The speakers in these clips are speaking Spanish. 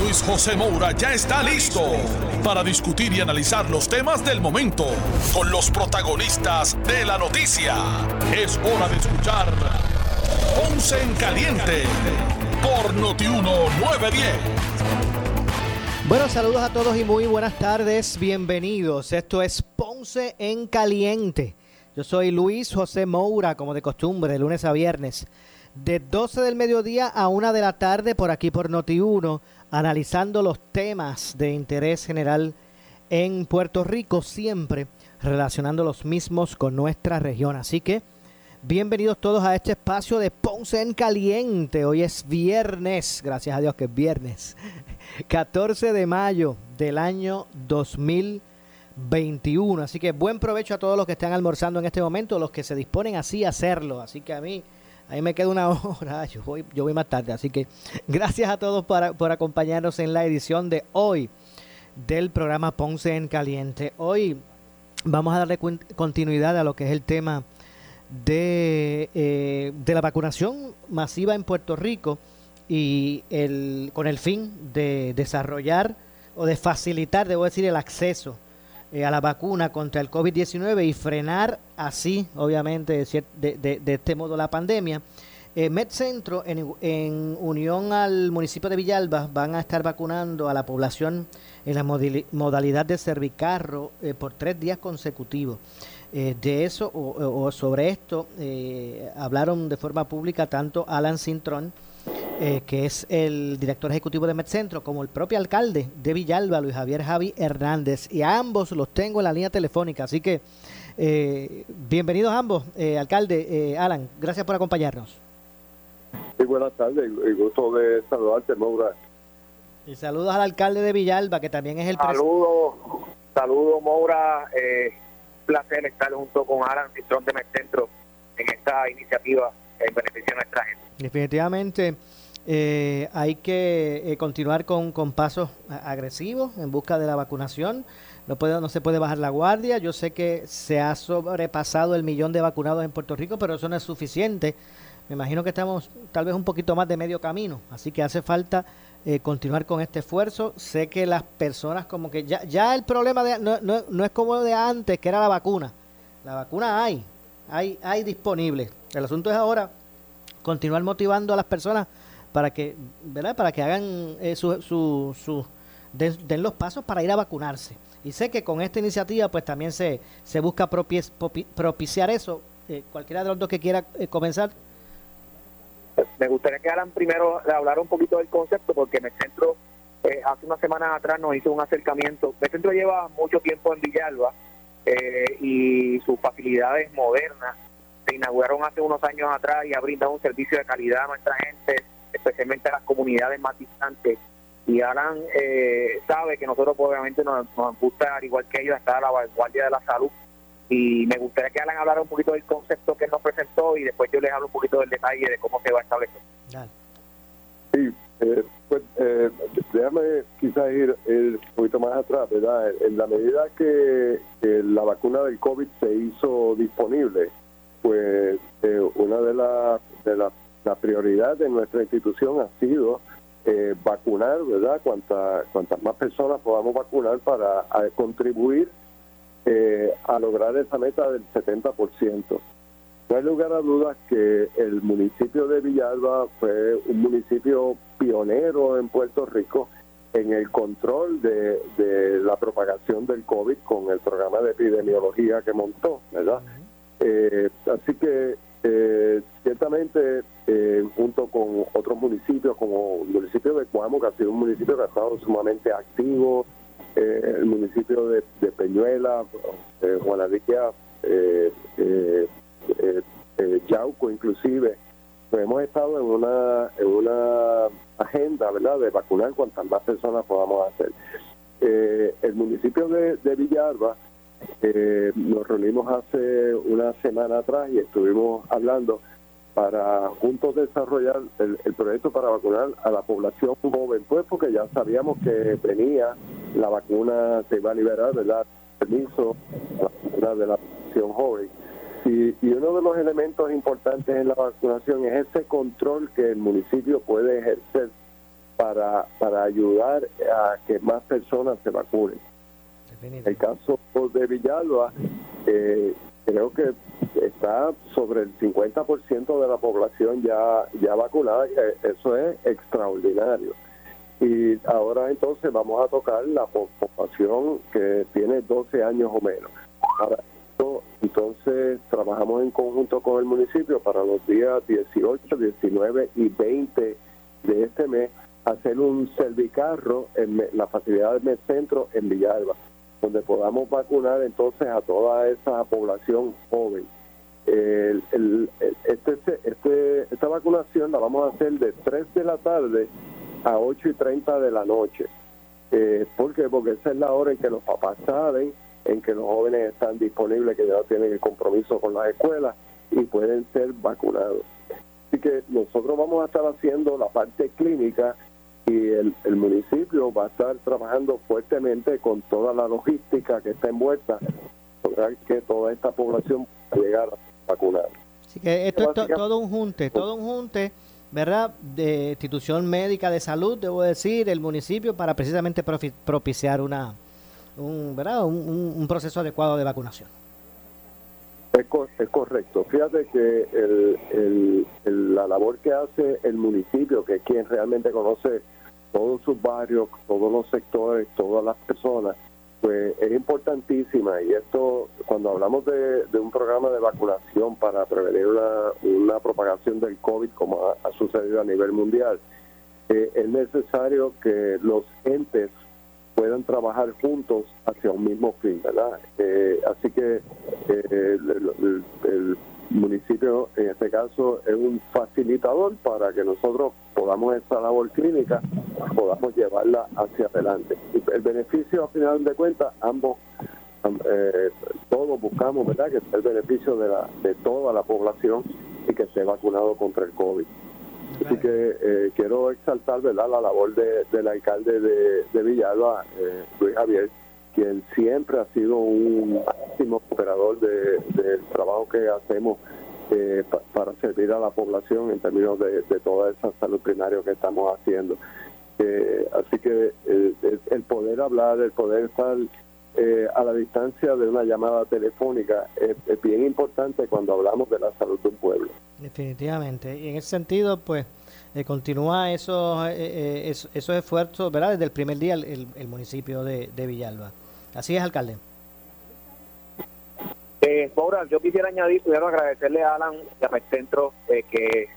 Luis José Moura ya está listo para discutir y analizar los temas del momento con los protagonistas de la noticia. Es hora de escuchar Ponce en Caliente por Notiuno 910. Bueno, saludos a todos y muy buenas tardes. Bienvenidos. Esto es Ponce en Caliente. Yo soy Luis José Moura, como de costumbre, de lunes a viernes, de 12 del mediodía a 1 de la tarde por aquí por Noti1 analizando los temas de interés general en Puerto Rico, siempre relacionando los mismos con nuestra región. Así que bienvenidos todos a este espacio de Ponce en Caliente. Hoy es viernes, gracias a Dios que es viernes, 14 de mayo del año 2021. Así que buen provecho a todos los que están almorzando en este momento, los que se disponen así a hacerlo. Así que a mí Ahí me queda una hora, yo voy, yo voy más tarde. Así que gracias a todos por, acompañarnos en la edición de hoy del programa Ponce en Caliente. Hoy vamos a darle continuidad a lo que es el tema de, eh, de la vacunación masiva en Puerto Rico y el, con el fin de desarrollar o de facilitar, debo decir, el acceso eh, a la vacuna contra el COVID-19 y frenar así, obviamente, de, este modo la pandemia. Eh, MedCentro, en, en, unión al municipio de Villalba, van a estar vacunando a la población en la modalidad de servicarro eh, por tres días consecutivos. De eso o, sobre esto hablaron de forma pública tanto Alan Cintrón, eh, que es el director ejecutivo de MedCentro, como el propio alcalde de Villalba, Luis Javier Javi Hernández. Y a ambos los tengo en la línea telefónica. Así que eh, bienvenidos ambos, eh, alcalde Alan. Gracias por acompañarnos. Sí, buenas tardes. El gusto de saludarte, Maura. Y saludos al alcalde de Villalba, que también es el Saludos, saludos, Moura. placer estar junto con Alan Citrón de MedCentro en esta iniciativa en beneficio de nuestra gente. Definitivamente eh, hay que eh, continuar con, pasos agresivos en busca de la vacunación. No, puede, no se puede bajar la guardia. Yo sé que se ha sobrepasado el millón de vacunados en Puerto Rico, pero eso no es suficiente. Me imagino que estamos tal vez un poquito más de medio camino. Así que hace falta eh, continuar con este esfuerzo. Sé que las personas como que ya, ya el problema de, no es como de antes, que era la vacuna. La vacuna hay, hay, hay disponible. El asunto es ahora continuar motivando a las personas para que, ¿verdad? Para que hagan eh, su, su, den, los pasos para ir a vacunarse. Y sé que con esta iniciativa pues también se, se busca propiciar eso. Eh, cualquiera de los dos que quiera eh, comenzar. Me gustaría que Alan primero hablar un poquito del concepto porque el centro hace unas semanas atrás nos hizo un acercamiento. El centro lleva mucho tiempo en Villalba y sus facilidades modernas se inauguraron hace unos años atrás y ha brindado un servicio de calidad a nuestra gente especialmente a las comunidades más distantes. Y Alan eh, sabe que nosotros pues, obviamente nos, gusta, al igual que ellos, estar a la vanguardia de la salud. Y me gustaría que Alan hablara un poquito del concepto que nos presentó y después yo les hablo un poquito del detalle de cómo se va a establecer. Sí, eh, pues eh, déjame quizás ir, un poquito más atrás, ¿verdad? En la medida que, la vacuna del COVID se hizo disponible, pues eh, una de, las de las la prioridad de nuestra institución ha sido eh, vacunar, ¿verdad? Cuanta, cuantas más personas podamos vacunar para contribuir eh, a lograr esa meta del 70%. No hay lugar a dudas que el municipio de Villalba fue un municipio pionero en Puerto Rico en el control de, de la propagación del COVID con el programa de epidemiología que montó, ¿verdad? Eh, así que eh, ciertamente, eh, junto con otros municipios, como el municipio de Cuamo, que ha sido un municipio que ha estado sumamente activo, eh, el municipio de, Peñuela, eh, Juanadilla, eh, Yauco inclusive, pues hemos estado en una, en una agenda, ¿verdad?, de vacunar cuantas más personas podamos hacer. el municipio de, de Villalba eh, nos reunimos hace una semana atrás y estuvimos hablando para juntos desarrollar el, proyecto para vacunar a la población joven, pues porque ya sabíamos que venía la vacuna, se iba a liberar, ¿verdad? Permiso, la vacuna de la población joven. Y, y, uno de los elementos importantes en la vacunación es ese control que el municipio puede ejercer para, para ayudar a que más personas se vacunen. El caso de Villalba, eh, creo que está sobre el 50% de la población ya, ya vacunada, eso es extraordinario. Y ahora entonces vamos a tocar la población que tiene 12 años o menos. Ahora, entonces trabajamos en conjunto con el municipio para los días 18, 19 y 20 de este mes hacer un servicarro en la facilidad del centro en Villalba donde podamos vacunar entonces a toda esa población joven. este, este, esta vacunación la vamos a hacer de 3 de la tarde a 8 y 30 de la noche. Eh, ¿Por qué? Porque esa es la hora en que los papás saben, en que los jóvenes están disponibles, que ya tienen el compromiso con las escuelas y pueden ser vacunados. Así que nosotros vamos a estar haciendo la parte clínica y el, el, municipio va a estar trabajando fuertemente con toda la logística que está envuelta para que toda esta población pueda llegar a vacunar. Así que esto es todo un junte, todo un junte, ¿verdad? De institución médica de salud, debo decir, el municipio para precisamente propiciar una, un, ¿verdad? Un, un, proceso adecuado de vacunación. Es, es correcto. Fíjate que el, el, la labor que hace el municipio, que es quien realmente conoce todos sus barrios, todos los sectores, todas las personas, pues es importantísima. Y esto, cuando hablamos de, un programa de vacunación para prevenir una, propagación del COVID, como ha, sucedido a nivel mundial, eh, es necesario que los entes puedan trabajar juntos hacia un mismo fin, ¿verdad? Eh, así que eh, el municipio, en este caso, es un facilitador para que nosotros podamos esta labor clínica, podamos llevarla hacia adelante. el beneficio, a final de cuentas, ambos, eh, todos buscamos, ¿verdad?, que sea el beneficio de, la, de toda la población y que esté vacunado contra el COVID. Así que eh, quiero exaltar, ¿verdad?, la labor de, del alcalde de, de Villalba, eh, Luis Javier, quien siempre ha sido un máximo operador del trabajo que hacemos eh, para servir a la población en términos de, toda esa salud primaria que estamos haciendo. Eh, así que eh, el poder hablar, el poder estar a la distancia de una llamada telefónica es, bien importante cuando hablamos de la salud de un pueblo. Definitivamente. Y en ese sentido, pues, continúa esos, esos, esfuerzos, ¿verdad? Desde el primer día el, el municipio de, de Villalba. Así es, alcalde. Eh, yo quisiera añadir, primero agradecerle a Alan y a eh, que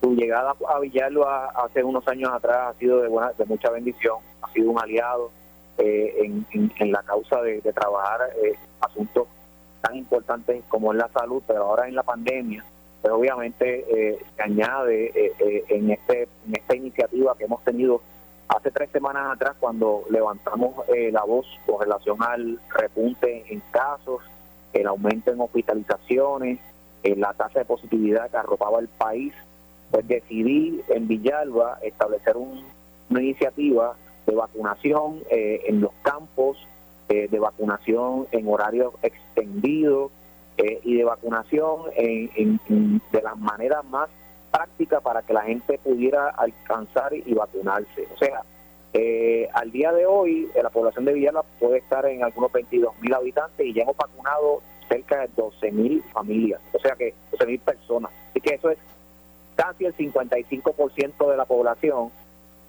su llegada a Villalba hace unos años atrás ha sido de, buena, de mucha bendición, ha sido un aliado eh, en, la causa de, trabajar eh, asuntos tan importantes como es la salud, pero ahora en la pandemia, pues obviamente eh, se añade en, este, en esta iniciativa que hemos tenido hace tres semanas atrás cuando levantamos eh, la voz con relación al repunte en casos, el aumento en hospitalizaciones, en eh, la tasa de positividad que arropaba el país, pues decidí en Villalba establecer una iniciativa de vacunación eh, en los campos, de vacunación en horarios extendidos y de vacunación en, de las maneras más práctica para que la gente pudiera alcanzar y vacunarse. O sea, eh, al día de hoy eh, la población de Villalba puede estar en algunos 22 mil habitantes y ya hemos vacunado cerca de 12 mil familias, o sea que 12 mil personas. Así que eso es casi el 55% de la población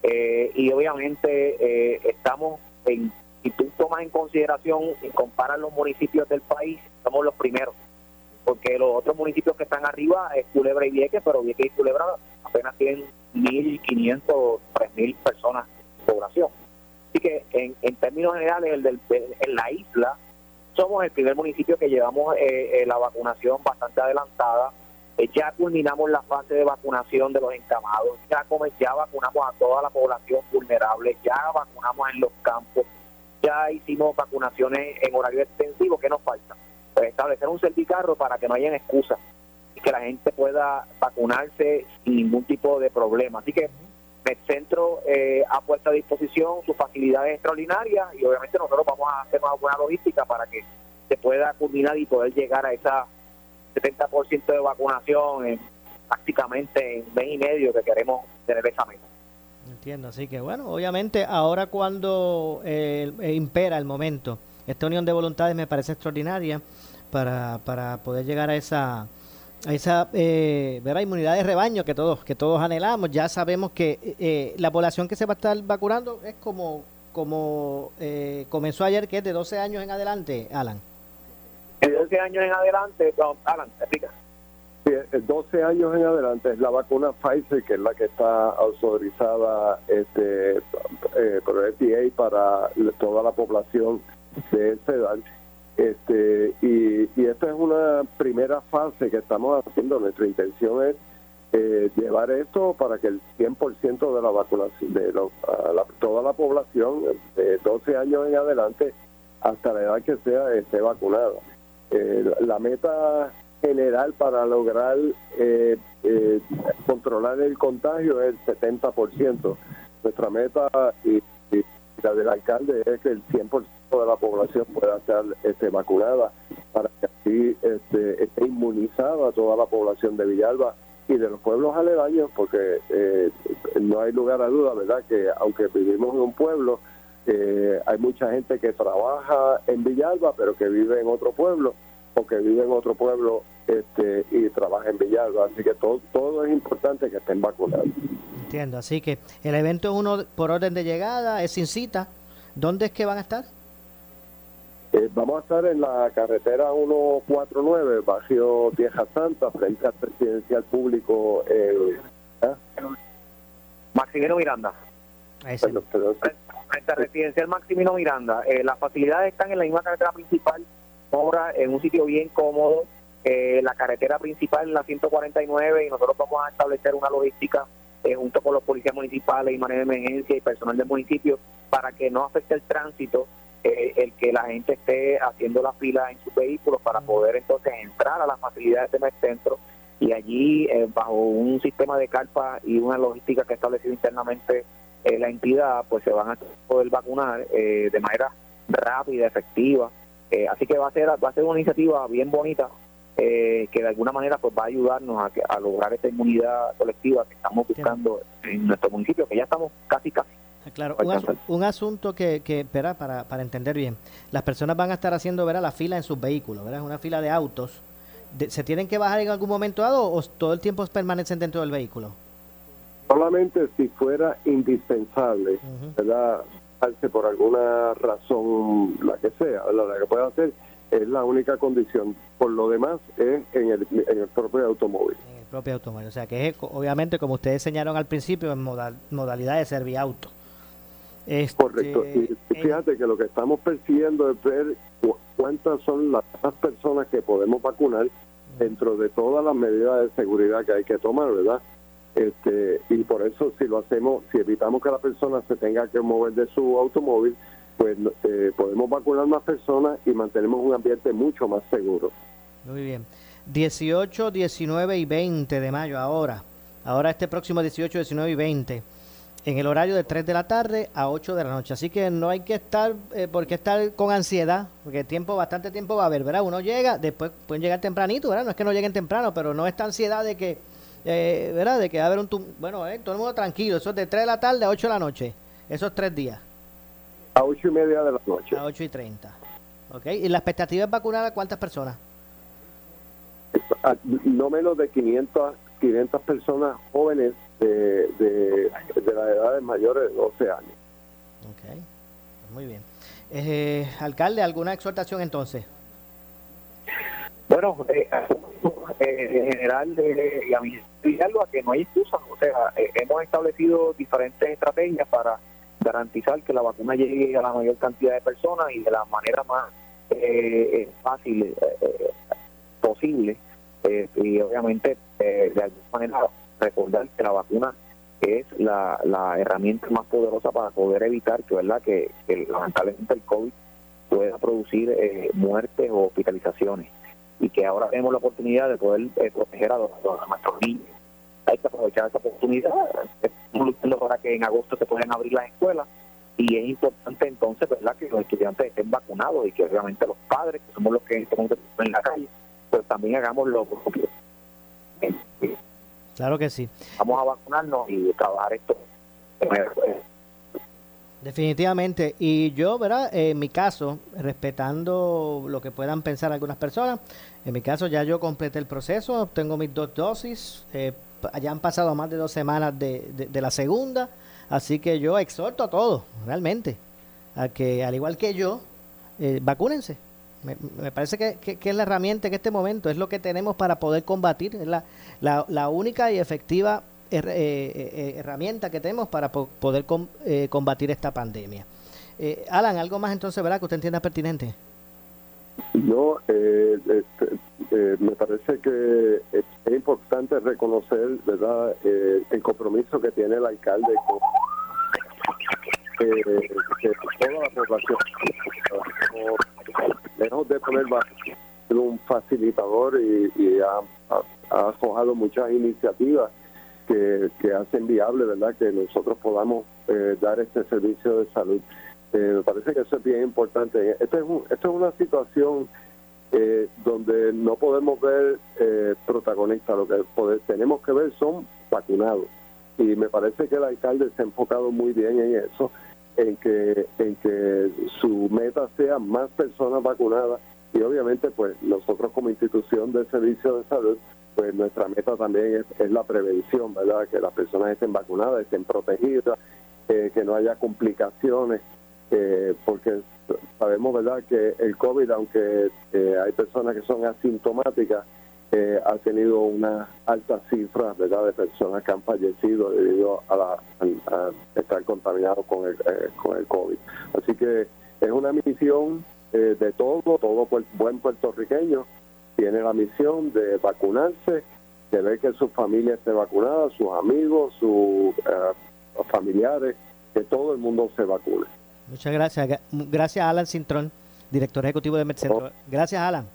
eh, y obviamente estamos en, si tú tomas en consideración y comparas los municipios del país, somos los primeros porque los otros municipios que están arriba es Culebra y Vieques, pero Vieques y Culebra apenas tienen 1.500 o 3.000 personas de población. Así que en, en términos generales, el del, en la isla, somos el primer municipio que llevamos eh, eh, la vacunación bastante adelantada. Eh, ya culminamos la fase de vacunación de los encamados, ya, ya vacunamos a toda la población vulnerable, ya vacunamos en los campos, ya hicimos vacunaciones en horario extensivo, ¿qué nos falta? Pues establecer un certicarro para que no hayan excusas y que la gente pueda vacunarse sin ningún tipo de problema. Así que el centro eh, ha puesto a disposición sus facilidades extraordinarias y obviamente nosotros vamos a hacer una buena logística para que se pueda culminar y poder llegar a esa 70% de vacunación en, prácticamente en mes y medio que queremos tener esa meta. Entiendo, así que bueno, obviamente ahora cuando eh, impera el momento, esta unión de voluntades me parece extraordinaria para, para poder llegar a esa a esa eh, inmunidad de rebaño que todos que todos anhelamos. Ya sabemos que eh, la población que se va a estar vacunando es como como eh, comenzó ayer, que es de 12 años en adelante, Alan. De 12 años en adelante, Alan, explica. 12 años en adelante es la vacuna Pfizer, que es la que está autorizada este, eh, por el FDA para toda la población de esa edad. Este, y, y esta es una primera fase que estamos haciendo. Nuestra intención es eh, llevar esto para que el 100% de la vacunación, de toda la población de 12 años en adelante, hasta la edad que sea, esté vacunada. Eh, la meta general para lograr eh, eh, controlar el contagio es el 70%. Nuestra meta y, la del alcalde es que el 100% de la población pueda ser este, vacunada para que así este, esté inmunizada toda la población de Villalba y de los pueblos aledaños, porque eh, no hay lugar a duda, ¿verdad?, que aunque vivimos en un pueblo, hay mucha gente que trabaja en Villalba, pero que vive en otro pueblo que vive en otro pueblo este, y trabaja en Villalba. Así que todo, todo es importante que estén vacunados. Entiendo, así que el evento es uno por orden de llegada, es sin cita. ¿Dónde es que van a estar? Eh, vamos a estar en la carretera 149, barrio Vieja Santa, frente al presidencial público. Eh, ¿ah? Maximino Miranda. Frente al residencial Maximino Miranda. Eh, las facilidades están en la misma carretera principal ahora en un sitio bien cómodo, eh, la carretera principal en la 149 y nosotros vamos a establecer una logística eh, junto con los policías municipales y manejo de emergencia y personal del municipio para que no afecte el tránsito eh, el que la gente esté haciendo la fila en sus vehículos para poder entonces entrar a las facilidades de centro y allí bajo un sistema de carpa y una logística que ha establecido internamente la entidad pues se van a poder vacunar de manera rápida, efectiva eh, así que va a ser va a ser una iniciativa bien bonita eh, que de alguna manera pues va a ayudarnos a, a lograr esta inmunidad colectiva que estamos buscando en nuestro municipio, que ya estamos casi casi. Ah, claro, un, asunto que, que para, para entender bien, las personas van a estar haciendo ¿verdad? la fila en sus vehículos, ¿verdad? una fila de autos. ¿Se tienen que bajar en algún momento dado o todo el tiempo permanecen dentro del vehículo? Solamente si fuera indispensable, ¿verdad? Por alguna razón, la que sea, la que pueda hacer, es la única condición. Por lo demás, es en el, en el propio automóvil. En el propio automóvil. O sea, que es, obviamente, como ustedes señalaron al principio, en modalidad de serviauto. Este, Correcto. Y fíjate que lo que estamos persiguiendo es ver cuántas son las personas que podemos vacunar dentro de todas las medidas de seguridad que hay que tomar, ¿verdad? Este, y por eso si lo hacemos, si evitamos que la persona se tenga que mover de su automóvil, pues eh, podemos vacunar más personas y mantenemos un ambiente mucho más seguro. Muy bien. 18, 19 y 20 de mayo ahora. Ahora este próximo 18, 19 y 20 en el horario de 3 de la tarde a 8 de la noche. Así que no hay que estar, eh, porque estar con ansiedad, porque tiempo, bastante tiempo va a haber, ¿verdad? Uno llega, después pueden llegar tempranito, ¿verdad? No es que no lleguen temprano, pero no esta ansiedad de que eh, ¿verdad? De que va a haber un... Bueno, eh, todo el mundo tranquilo, eso es de 3 de la tarde a 8 de la noche, esos tres días. A 8 y media de la noche. A 8 y 30. ¿Ok? ¿Y la expectativa es vacunar a cuántas personas? no menos de 500, 500 personas jóvenes de, de, de las edades mayores de 12 años. Ok, muy bien. Eh, alcalde, ¿alguna exhortación entonces? Bueno, eh, eh, en general, eh, y a mí algo a que no hay excusas. O sea, eh, hemos establecido diferentes estrategias para garantizar que la vacuna llegue a la mayor cantidad de personas y de la manera más fácil posible. y obviamente, de alguna manera, recordar que la vacuna es la, la herramienta más poderosa para poder evitar que, ¿verdad? que, lamentablemente el COVID pueda producir eh, muertes o hospitalizaciones y que ahora tenemos la oportunidad de poder eh, proteger a, nuestros niños. Hay que aprovechar esta oportunidad. Estamos para que en agosto se puedan abrir las escuelas y es importante entonces verdad que los estudiantes estén vacunados y que obviamente los padres, que somos los que estamos en la calle, pues también hagamos lo propio. Claro que sí. Vamos a vacunarnos y trabajar esto. Definitivamente. Y yo, ¿verdad? En mi caso, respetando lo que puedan pensar algunas personas, en mi caso ya yo completé el proceso, tengo mis dos dosis, eh, ya han pasado más de dos semanas de, de, la segunda, así que yo exhorto a todos, realmente, a que al igual que yo, eh, vacúnense me, parece que, es la herramienta en este momento, es lo que tenemos para poder combatir, es la, la, única y efectiva eh, eh, eh, herramienta que tenemos para poder combatir esta pandemia. Alan, algo más entonces, ¿verdad? Que usted entienda pertinente. No, este, me parece que es importante reconocer, ¿verdad?, el compromiso que tiene el alcalde con toda la población lejos de poner un facilitador y, ha, ha, muchas iniciativas que, hacen viable verdad que nosotros podamos eh, dar este servicio de salud. Eh, me parece que eso es bien importante. Esto es, esto es una situación eh, donde no podemos ver protagonistas, lo que tenemos que ver son vacunados. Y me parece que el alcalde se ha enfocado muy bien en eso en que, en que su meta sea más personas vacunadas y obviamente pues nosotros como institución de servicio de salud pues nuestra meta también es, la prevención, ¿verdad? Que las personas estén vacunadas, estén protegidas, que no haya complicaciones, eh, porque sabemos, ¿verdad? Que el COVID, aunque eh, hay personas que son asintomáticas, eh, ha tenido una alta cifra ¿verdad? de personas que han fallecido debido a, la, estar contaminados con el, eh, con el COVID. Así que es una misión de todo, todo buen puertorriqueño tiene la misión de vacunarse, de ver que su familia esté vacunada, sus amigos, sus familiares, que todo el mundo se vacune. Muchas gracias. Gracias, Alan Cintrón, director ejecutivo de MedCentro. Oh. Gracias, Alan.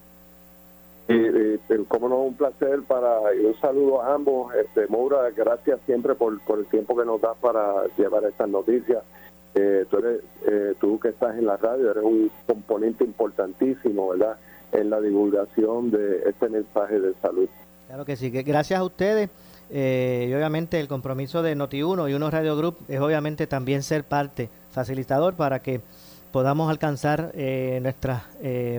Y, como no, un placer para y un saludo a ambos. Este, Moura, gracias siempre por, por el tiempo que nos das para llevar estas noticias. Eh, tú, eres, eh, tú que estás en la radio eres un componente importantísimo, ¿verdad?, en la divulgación de este mensaje de salud. Claro que sí, que gracias a ustedes. Eh, y obviamente el compromiso de Noti1 y Uno Radio Group es obviamente también ser parte, facilitador para que podamos alcanzar nuestras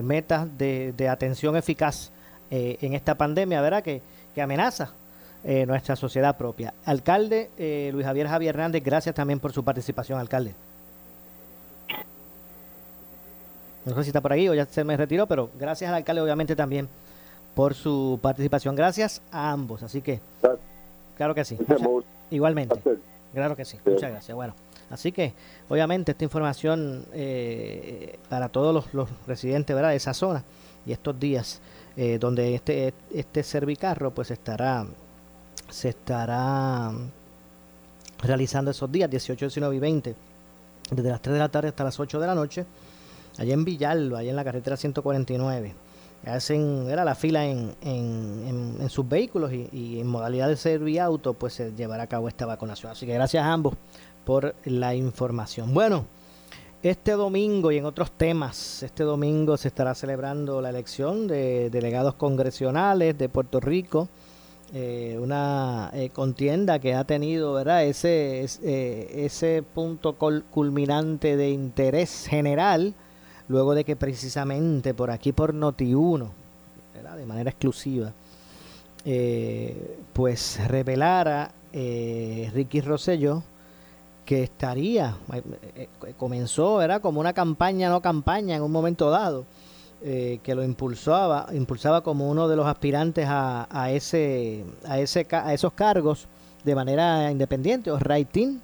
metas de, de atención eficaz eh, en esta pandemia, ¿verdad? Que, que amenaza eh, nuestra sociedad propia. Alcalde eh, Luis Javier Javier Hernández, gracias también por su participación, alcalde. No sé si está por ahí o ya se me retiró, pero gracias al alcalde obviamente también por su participación. Gracias a ambos, así que claro que sí. igualmente. Claro que sí. Muchas gracias. Bueno, así que obviamente esta información para todos los, los residentes ¿verdad? de esa zona y estos días eh, donde este, este servicarro pues estará, se estará realizando esos días, 18, 19 y 20, desde las 3 de la tarde hasta las 8 de la noche, allá en Villalba, allá en la carretera 149. Hacen, era la fila en, en, en, sus vehículos y, en modalidad de serviauto, pues se llevará a cabo esta vacunación. Así que gracias a ambos por la información. Bueno, este domingo y en otros temas, este domingo se estará celebrando la elección de delegados congresionales de Puerto Rico, eh, una eh, contienda que ha tenido ¿verdad? Ese, eh, ese punto culminante de interés general, luego de que precisamente por aquí, por Noti1, de manera exclusiva, pues revelara Ricky Rosselló, que estaría, eh, eh, comenzó, era como una campaña, no campaña en un momento dado, eh, que lo impulsaba, impulsaba como uno de los aspirantes a, a, ese, a, ese, a esos cargos de manera independiente o rating.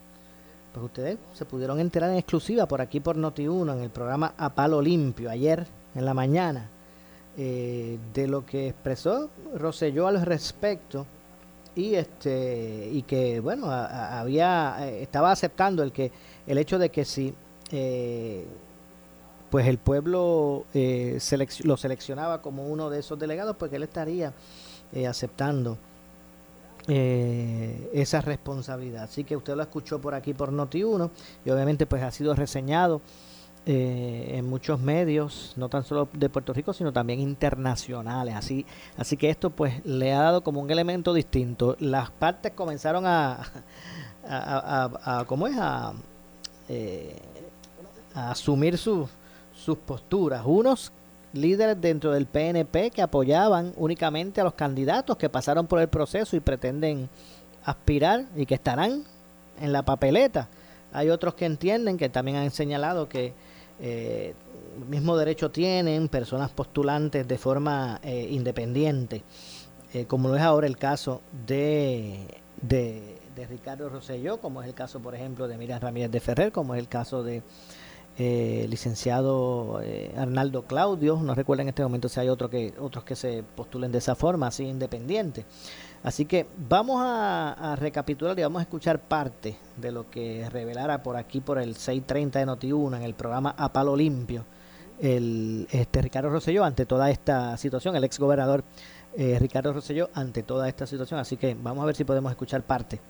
Pues ustedes se pudieron enterar en exclusiva por aquí por Noti1 en el programa A Palo Limpio ayer en la mañana de lo que expresó Roselló al respecto y este y que bueno había eh, estaba aceptando el que el hecho de que si eh, pues el pueblo eh, lo seleccionaba como uno de esos delegados pues que él estaría aceptando esa responsabilidad así que usted lo escuchó por aquí por Noti1 y obviamente pues ha sido reseñado eh, en muchos medios, no tan solo de Puerto Rico, sino también internacionales. Así, así que esto pues le ha dado como un elemento distinto. Las partes comenzaron a, a, ¿cómo es? A, eh, a asumir sus posturas. Unos líderes dentro del PNP que apoyaban únicamente a los candidatos que pasaron por el proceso y pretenden aspirar y que estarán en la papeleta. Hay otros que entienden que también han señalado que eh, mismo derecho tienen personas postulantes de forma eh, independiente, eh, como lo es ahora el caso de, de, Ricardo Rosselló, como es el caso, por ejemplo, de Miriam Ramírez de Ferrer, como es el caso de eh, licenciado Arnaldo Claudio, no recuerdo en este momento si hay otro que, otros que se postulen de esa forma, así independiente. Así que vamos a, recapitular y vamos a escuchar parte de lo que revelara por aquí por el 630 de Noti1 en el programa A Palo Limpio el este Ricardo Rosselló ante toda esta situación, el ex gobernador eh, Ricardo Rosselló ante toda esta situación. Así que vamos a ver si podemos escuchar parte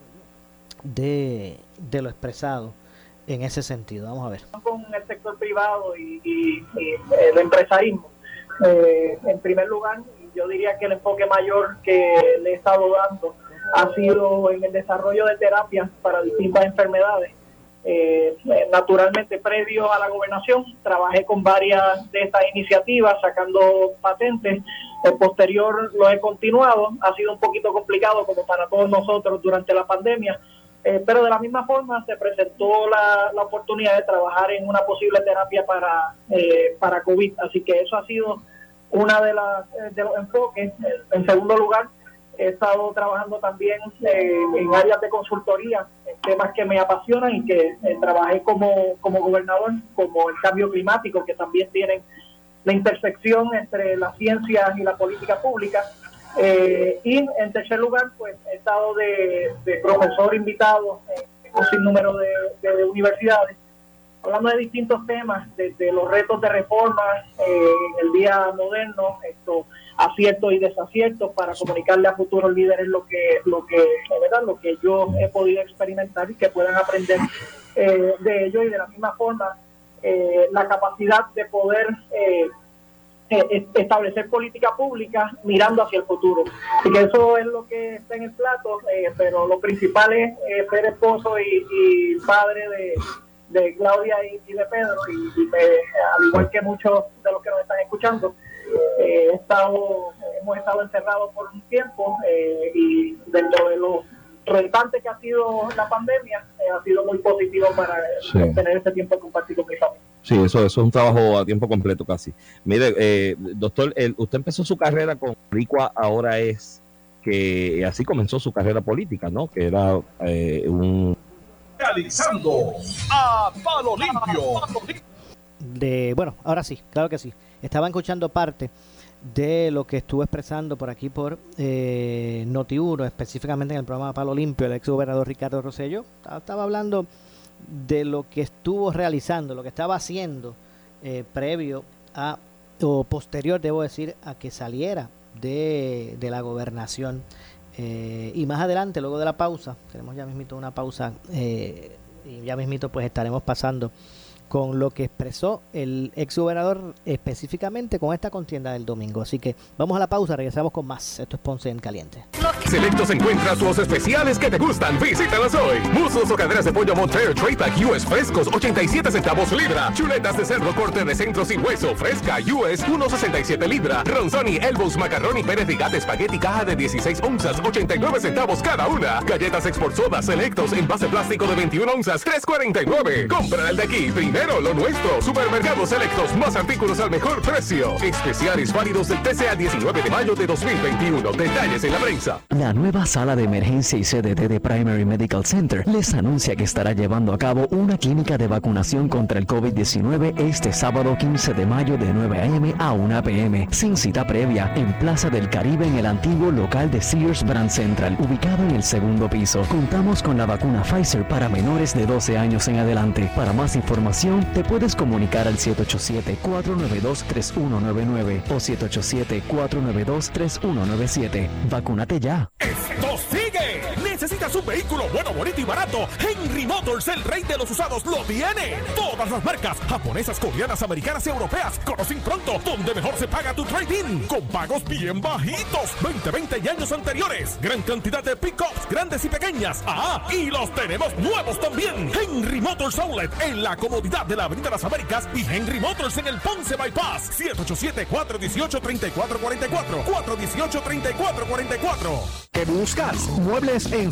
de, lo expresado en ese sentido. Vamos a ver. Con el sector privado y, el empresarismo. Eh, en primer lugar, yo diría que el enfoque mayor que le he estado dando ha sido en el desarrollo de terapias para distintas enfermedades. Eh, naturalmente, previo a la gobernación, trabajé con varias de estas iniciativas sacando patentes. El posterior lo he continuado. Ha sido un poquito complicado como para todos nosotros durante la pandemia, eh, pero de la misma forma se presentó la, la, oportunidad de trabajar en una posible terapia para, eh, para COVID. Así que eso ha sido una de, las, eh, de los enfoques. En segundo lugar, he estado trabajando también eh, en áreas de consultoría, temas que me apasionan y que eh, trabajé como, como gobernador, como el cambio climático, que también tienen la intersección entre las ciencias y la política pública. Y en tercer lugar, pues he estado de, profesor invitado en un sinnúmero de, de universidades hablando de distintos temas, desde los retos de reforma eh, en el día moderno, estos aciertos y desaciertos para comunicarle a futuros líderes lo que, lo que, ¿verdad? lo que yo he podido experimentar y que puedan aprender eh, de ello y de la misma forma eh, la capacidad de poder establecer política pública mirando hacia el futuro. Y que eso es lo que está en el plato, pero lo principal es ser esposo y padre de de Claudia y, de Pedro, y, al igual que muchos de los que nos están escuchando, eh, he estado, hemos estado encerrados por un tiempo eh, y dentro de los restante que ha sido la pandemia, eh, ha sido muy positivo para tener este tiempo de compartir con mi familia. Sí, eso, eso es un trabajo a tiempo completo casi. Mire, doctor, usted empezó su carrera con Ricua, ahora es que así comenzó su carrera política, ¿no? Que era un Realizando a palo limpio. De, bueno, ahora sí, claro que sí. Estaba escuchando parte de lo que estuvo expresando por aquí por eh, Noti1, específicamente en el programa Palo Limpio, el ex gobernador Ricardo Rosello. Estaba hablando de lo que estuvo realizando, lo que estaba haciendo eh, previo a, o posterior, debo decir, a que saliera de, de la gobernación. Eh, y más adelante, luego de la pausa, tenemos ya mismito una pausa eh, y ya mismito pues estaremos pasando con lo que expresó el ex gobernador específicamente con esta contienda del domingo. Así que vamos a la pausa, regresamos con más. Esto es Ponce en Caliente. Selectos encuentra sus especiales que te gustan. Visítalos hoy. Musos o caderas de pollo Montreal Trade Pack US frescos, 87 centavos libra. Chuletas de cerdo corte de centro sin hueso, fresca US, 1.67 libra. Ronzoni, Elbows, Macaroni, Pérez y Gata Espagueti, caja de 16 onzas, 89 centavos cada una. Galletas Export Soda Selectos, en base plástico de 21 onzas, 3.49. Compra el de aquí primero pero lo nuestro. Supermercados selectos, más artículos al mejor precio. Especiales válidos del 13 al 19 de mayo de 2021. Detalles en la prensa. La nueva sala de emergencia y CDT de Primary Medical Center les anuncia que estará llevando a cabo una clínica de vacunación contra el COVID-19 este sábado 15 de mayo de 9 a.m. a 1 p.m. sin cita previa en Plaza del Caribe en el antiguo local de Sears Brand Central, ubicado en el segundo piso. Contamos con la vacuna Pfizer para menores de 12 años en adelante. Para más información, te puedes comunicar al 787-492-3199 o 787-492-3197. Vacúnate ya. ¡Esto sigue! ¿Necesitas un vehículo bueno, bonito y barato? Henry Motors, el rey de los usados, lo tiene. Todas las marcas, japonesas, coreanas, americanas y europeas, conocen pronto donde mejor se paga tu trading. Con pagos bien bajitos. 20, 20 y años anteriores. Gran cantidad de pickups, grandes y pequeñas. Ah, y los tenemos nuevos también. Henry Motors Outlet, en la comodidad de la Avenida Las Américas. Y Henry Motors en el Ponce Bypass. 787-418-3444. 418-3444. ¿Qué buscas? Muebles en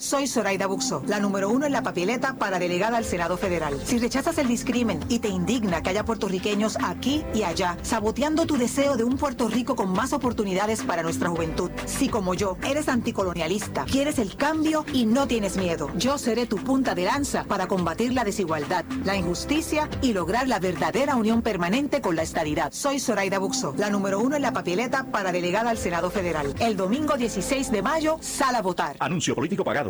Soy Zoraida Buxo, la número uno en la papeleta para delegada al Senado Federal. Si rechazas el discrimen y te indigna que haya puertorriqueños aquí y allá, saboteando tu deseo de un Puerto Rico con más oportunidades para nuestra juventud. Si como yo, eres anticolonialista, quieres el cambio y no tienes miedo, yo seré tu punta de lanza para combatir la desigualdad, la injusticia y lograr la verdadera unión permanente con la estadidad. Soy Zoraida Buxo, la número uno en la papeleta para delegada al Senado Federal. El domingo 16 de mayo, sal a votar. Anuncio político pagado.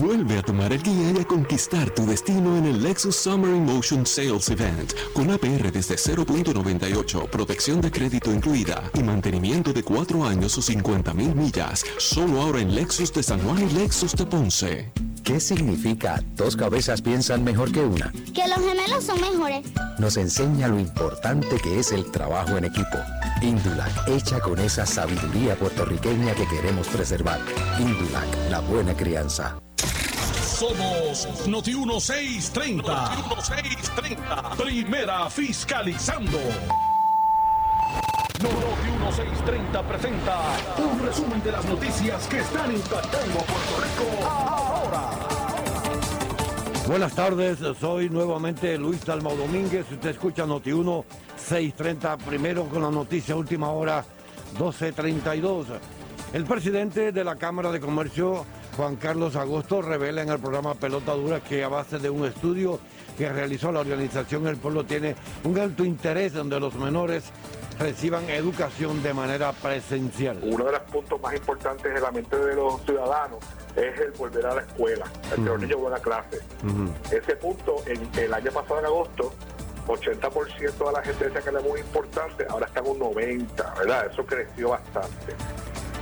Vuelve a tomar el guía y a conquistar tu destino en el Lexus Summer Emotion Sales Event con APR desde 0.98, protección de crédito incluida y mantenimiento de 4 años o 50 mil millas. Solo ahora en Lexus de San Juan y Lexus de Ponce. ¿Qué significa dos cabezas piensan mejor que una? Que los gemelos son mejores. Nos enseña lo importante que es el trabajo en equipo. Indulac, hecha con esa sabiduría puertorriqueña que queremos preservar. Indulac, la buena crianza. Somos Noti 1630. Noti 1630. Primera fiscalizando. Noti 1630 presenta un resumen de las noticias que están impactando a Puerto Rico ahora. Buenas tardes, soy nuevamente Luis Dalmau Domínguez. Usted escucha Noti 1 630, primero con la noticia última hora 1232. El presidente de la Cámara de Comercio, Juan Carlos Agosto, revela en el programa Pelota Dura que a base de un estudio que realizó la organización El Pueblo tiene un alto interés donde los menores reciban educación de manera presencial. Uno de los puntos más importantes en la mente de los ciudadanos es el volver a la escuela, el que los niños van a clase. Ese punto, en el año pasado en agosto, 80% de la gente decía que era muy importante, ahora un 90%, ¿verdad? Eso creció bastante.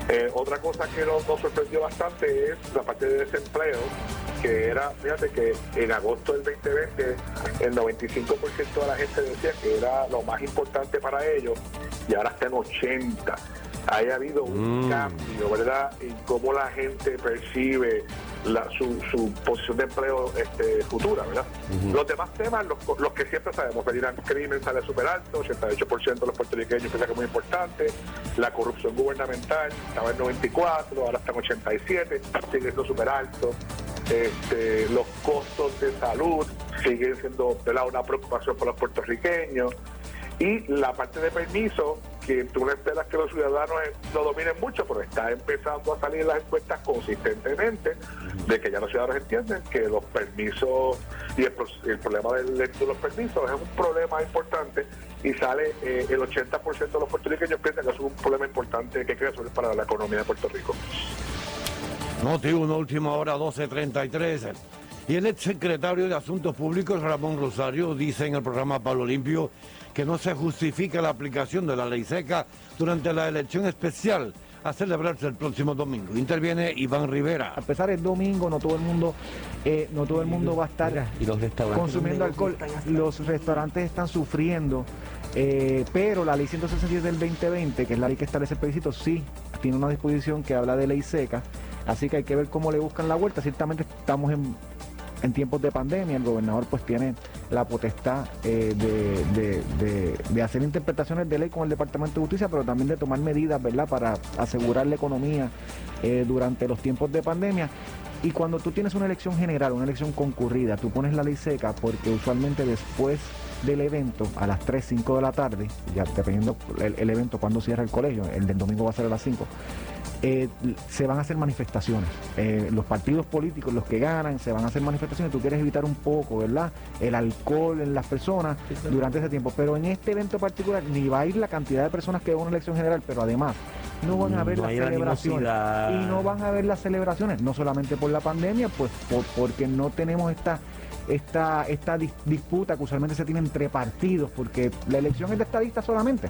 Eh, otra cosa que nos, nos sorprendió bastante es la parte de desempleo, que era, fíjate que en agosto del 2020 el 95% de la gente decía que era lo más importante para ellos y ahora está en 80. Haya habido un Mm. cambio, ¿verdad? En cómo la gente percibe la- su, su posición de empleo este, futura, ¿verdad? Los demás temas, los, los que siempre sabemos, el crimen sale súper alto, 88% de los puertorriqueños piensan que es muy importante, la corrupción gubernamental estaba en 94, ahora está en 87, sigue siendo súper alto, este, los costos de salud siguen siendo ¿verdad? una preocupación para los puertorriqueños, y la parte de permiso, que tú no esperas que los ciudadanos eh, lo dominen mucho, pero está empezando a salir las encuestas consistentemente de que ya los ciudadanos entienden que los permisos y el, pro- el problema del, de los permisos es un problema importante y sale eh, el 80% de los puertorriqueños piensan que es un problema importante que hay que resolver para la economía de Puerto Rico. Noti 1, última hora, 12.33. Y el exsecretario de Asuntos Públicos, Ramón Rosario, dice en el programa Pablo Limpio que no se justifica la aplicación de la ley seca durante la elección especial a celebrarse el próximo domingo. Interviene Iván Rivera. A pesar del domingo, no todo el mundo, eh, no todo el mundo va a estar Y los restaurantes. consumiendo alcohol. Los restaurantes están sufriendo, eh, pero la ley 167 del 2020, que es la ley que establece el plebiscito, sí tiene una disposición que habla de ley seca. Así que hay que ver cómo le buscan la vuelta. Ciertamente estamos en, en tiempos de pandemia. El gobernador pues tiene la potestad eh, de, de- de- hacer interpretaciones de ley con el Departamento de Justicia, pero también de tomar medidas, ¿verdad?, para asegurar la economía eh, durante los tiempos de pandemia. Y cuando tú tienes una elección general, una elección concurrida, tú pones la ley seca porque usualmente después del evento, a las 3, 5 de la tarde, ya dependiendo el, el evento cuando cierra el colegio, el del domingo va a ser a las 5, eh, se van a hacer manifestaciones. Eh, los partidos políticos, los que ganan, se van a hacer manifestaciones. Tú quieres evitar un poco, ¿verdad? El alcohol en las personas durante ese tiempo. Pero en este evento particular ni va a ir la cantidad de personas que va a una elección general, pero además no van a ver No las celebraciones. Y no van a ver las celebraciones, no solamente por la pandemia, pues por- porque no tenemos esta esta, esta dis- disputa que usualmente se tiene entre partidos, porque la elección es de estadistas solamente.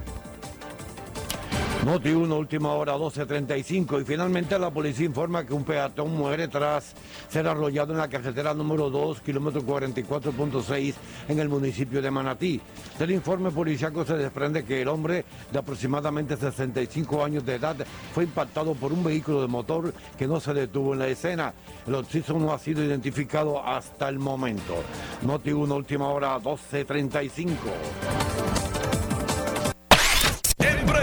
Noti 1, última hora, 12.35. Y finalmente la policía informa que un peatón muere tras ser arrollado en la carretera número 2, kilómetro 44.6, en el municipio de Manatí. Del informe policiaco se desprende que el hombre de aproximadamente 65 años de edad fue impactado por un vehículo de motor que no se detuvo en la escena. El occiso no ha sido identificado hasta el momento. Noti 1, última hora, 12.35.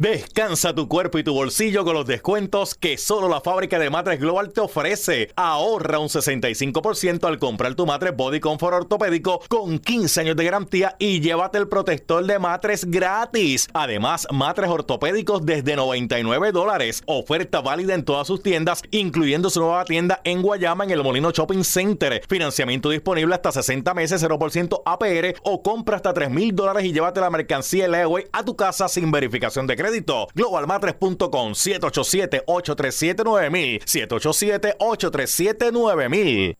Descansa tu cuerpo y tu bolsillo con los descuentos que solo la fábrica de matres Global te ofrece. Ahorra un 65% al comprar tu matres Body Comfort ortopédico con 15 años de garantía y llévate el protector de matres gratis. Además, matres ortopédicos desde 99 dólares. Oferta válida en todas sus tiendas, incluyendo su nueva tienda en Guayama en el Molino Shopping Center. Financiamiento disponible hasta 60 meses, 0% APR o compra hasta 3 mil dólares y llévate la mercancía Leeway a tu casa sin verificación de crédito. Globalmatres.com 787-837-9000 787-837-9000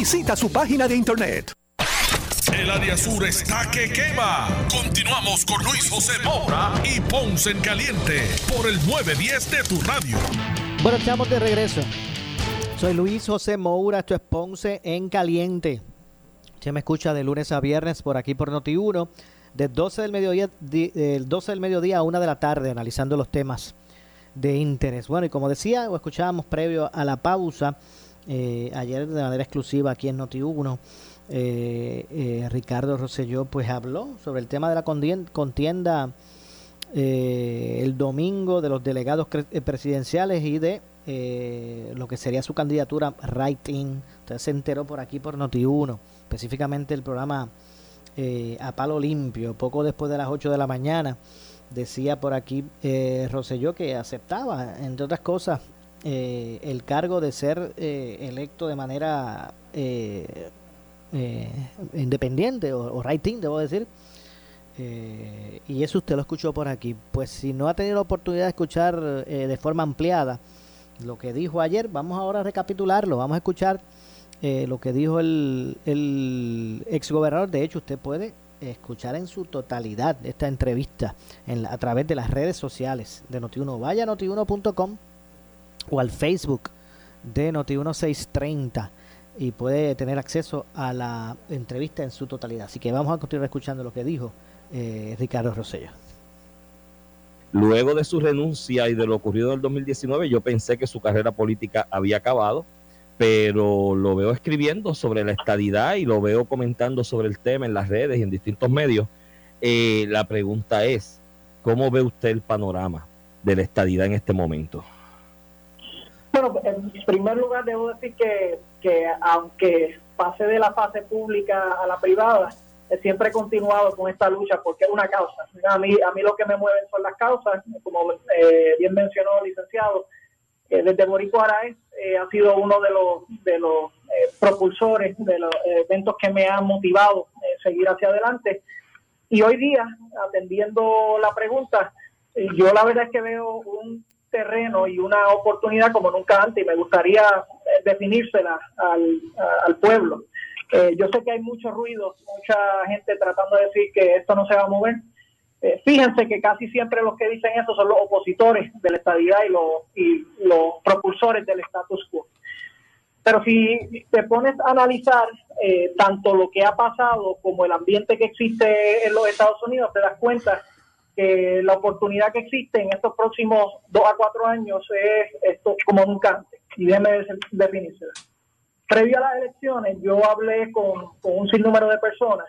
Visita su página de internet. El área sur está que quema. Continuamos con Luis José Moura y Ponce en Caliente por el 910 de tu radio. Bueno, estamos de regreso. Soy Luis José Moura, esto es Ponce en Caliente. Se me escucha de lunes a viernes por aquí por Noti1. de 12 del mediodía, del 12 del mediodía a 1 de la tarde, analizando los temas de interés. Bueno, y como decía o escuchábamos previo a la pausa, eh, ayer de manera exclusiva aquí en Noti1, eh, eh, Ricardo Rosselló pues habló sobre el tema de la contienda el domingo de los delegados presidenciales y de lo que sería su candidatura writing. Usted se enteró por aquí por Noti1, específicamente el programa A Palo Limpio, poco después de las 8 de la mañana. Decía por aquí eh, Rosselló que aceptaba, entre otras cosas, eh, el cargo de ser eh, electo de manera eh, independiente o, o writing, debo decir. y eso usted lo escuchó por aquí. Pues si no ha tenido la oportunidad de escuchar de forma ampliada lo que dijo ayer, vamos ahora a recapitularlo. Vamos a escuchar lo que dijo el, el ex gobernador. De hecho, usted puede escuchar en su totalidad esta entrevista en a través de las redes sociales de Notiuno. Vaya a notiuno.com o al Facebook de Noti1630 y puede tener acceso a la entrevista en su totalidad. Así que vamos a continuar escuchando lo que dijo eh, Ricardo Rosello. Luego de su renuncia y de lo ocurrido en el 2019, yo pensé que su carrera política había acabado pero lo veo escribiendo sobre la estadidad y lo veo comentando sobre el tema en las redes y en distintos medios. Eh, la pregunta es, ¿cómo ve usted el panorama de la estadidad en este momento? Bueno, en primer lugar debo decir que, que aunque pase de la fase pública a la privada, siempre he continuado con esta lucha porque es una causa. A mí, a mí lo que me mueven son las causas, como eh, bien mencionó el licenciado, eh, desde Boricua Araez eh, ha sido uno de los, de los eh, propulsores de los eventos que me han motivado a seguir hacia adelante. Y hoy día, atendiendo la pregunta, yo la verdad es que veo un terreno y una oportunidad como nunca antes y me gustaría definírsela al, pueblo. yo sé que hay mucho ruido, mucha gente tratando de decir que esto no se va a mover. Eh, fíjense que casi siempre los que dicen eso son los opositores de la estabilidad y los, y los propulsores del status quo. Pero si te pones a analizar eh, tanto lo que ha pasado como el ambiente que existe en los Estados Unidos, te das cuenta que la oportunidad que existe en estos próximos dos a cuatro años es esto como nunca antes. Y déjeme definirse. Previo a las elecciones, yo hablé con, con un sinnúmero de personas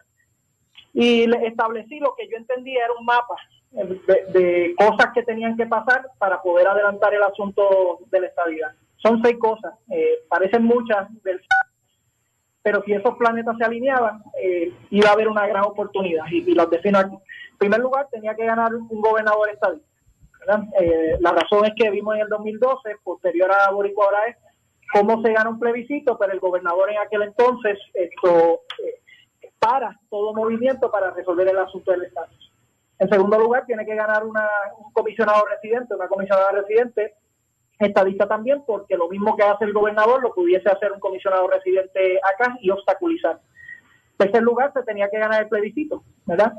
y establecí lo que yo entendía era un mapa de, cosas que tenían que pasar para poder adelantar el asunto de la estabilidad. Son seis cosas, eh, parecen muchas, pero si esos planetas se alineaban, eh, iba a haber una gran oportunidad y, las defino aquí. En primer lugar, tenía que ganar un gobernador estadista. Eh, la razón es que vimos en el 2012, posterior a Boricua cómo se gana un plebiscito, pero el gobernador en aquel entonces esto, para todo movimiento para resolver el asunto del estatus. En segundo lugar, tiene que ganar una, un comisionado residente, una comisionada residente, estadista también, porque lo mismo que hace el gobernador lo pudiese hacer un comisionado residente acá y obstaculizar. En tercer lugar, se tenía que ganar el plebiscito, ¿verdad?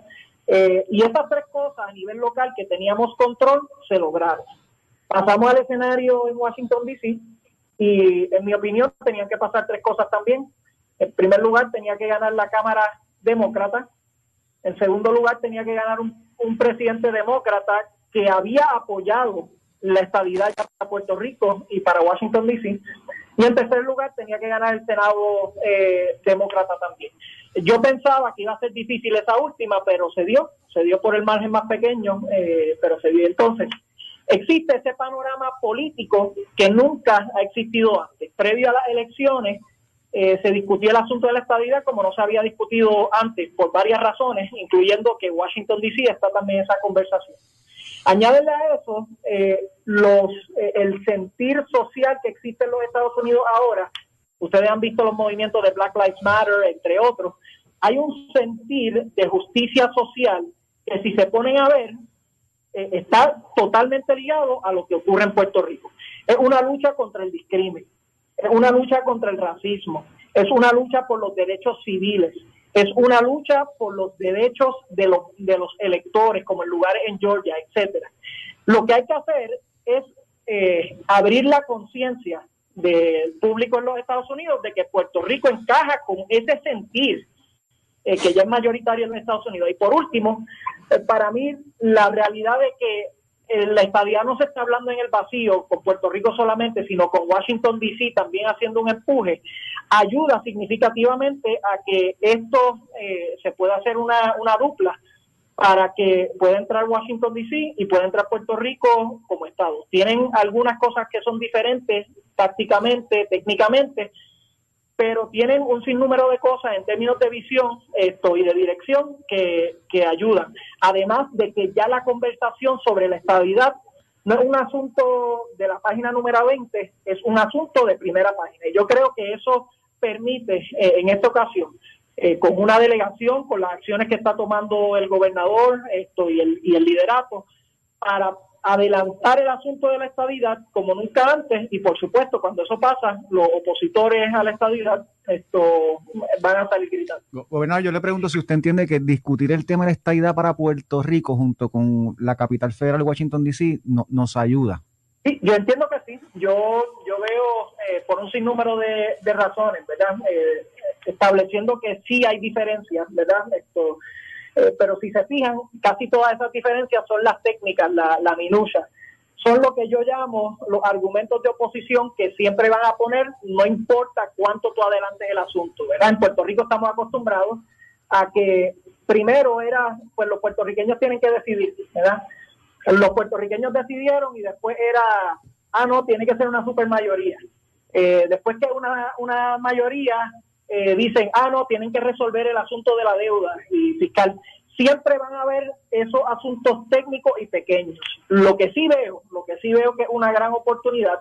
Eh, y esas tres cosas a nivel local que teníamos control se lograron. Pasamos al escenario en Washington, D.C. y en mi opinión tenían que pasar tres cosas también. En primer lugar, tenía que ganar la Cámara Demócrata. En segundo lugar, tenía que ganar un, presidente demócrata que había apoyado la estabilidad para Puerto Rico y para Washington, D.C. Y en tercer lugar, tenía que ganar el Senado eh, demócrata también. Yo pensaba que iba a ser difícil esa última, pero se dio, se dio por el margen más pequeño, eh, pero se dio. Entonces, existe ese panorama político que nunca ha existido antes. Previo a las elecciones, eh, se discutía el asunto de la estabilidad como no se había discutido antes por varias razones, incluyendo que Washington DC está también en esa conversación. Añádele a eso eh, eh, el sentir social que existe en los Estados Unidos ahora. Ustedes han visto los movimientos de Black Lives Matter, entre otros. Hay un sentir de justicia social que si se ponen a ver, está totalmente ligado a lo que ocurre en Puerto Rico. Es una lucha contra el discrimen es una lucha contra el racismo, es una lucha por los derechos civiles, es una lucha por los derechos de los, de los electores, como en lugares en Georgia, etcétera. Lo que hay que hacer es eh, abrir la conciencia del público en los Estados Unidos de que Puerto Rico encaja con ese sentir eh, que ya es mayoritario en Estados Unidos. Y por último, eh, para mí la realidad de que la estadía no se está hablando en el vacío con Puerto Rico solamente, sino con Washington DC también haciendo un empuje, ayuda significativamente a que esto eh, se pueda hacer una, una dupla para que pueda entrar Washington DC y pueda entrar Puerto Rico como Estado. Tienen algunas cosas que son diferentes tácticamente, técnicamente, pero tienen un sinnúmero de cosas en términos de visión esto y de dirección que, que ayudan. Además de que ya la conversación sobre la estabilidad no es un asunto de la página número 20, es un asunto de primera página. Y yo creo que eso permite eh, en esta ocasión, eh, con una delegación, con las acciones que está tomando el gobernador esto y el, y el liderato, para adelantar el asunto de la estabilidad como nunca antes y por supuesto cuando eso pasa los opositores a la estabilidad esto van a salir gritando. Go- Gobernador, yo le pregunto si usted entiende que discutir el tema de la estadidad para Puerto Rico junto con la capital federal, Washington, D.C., no- nos ayuda. Sí, yo entiendo que sí. Yo yo veo eh, por un sinnúmero de, de razones, ¿verdad? Eh, estableciendo que sí hay diferencias, ¿verdad? Esto, eh, pero si se fijan, casi todas esas diferencias son las técnicas, la, la minucia. Son lo que yo llamo los argumentos de oposición que siempre van a poner, no importa cuánto tú adelantes el asunto, ¿verdad? En Puerto Rico estamos acostumbrados a que primero era, pues los puertorriqueños tienen que decidir, ¿verdad? Los puertorriqueños decidieron y después era, ah, no, tiene que ser una supermayoría. Eh, después que una, una mayoría eh, dicen, ah, no, tienen que resolver el asunto de la deuda y fiscal. Siempre van a haber esos asuntos técnicos y pequeños. Lo que sí veo, lo que sí veo que es una gran oportunidad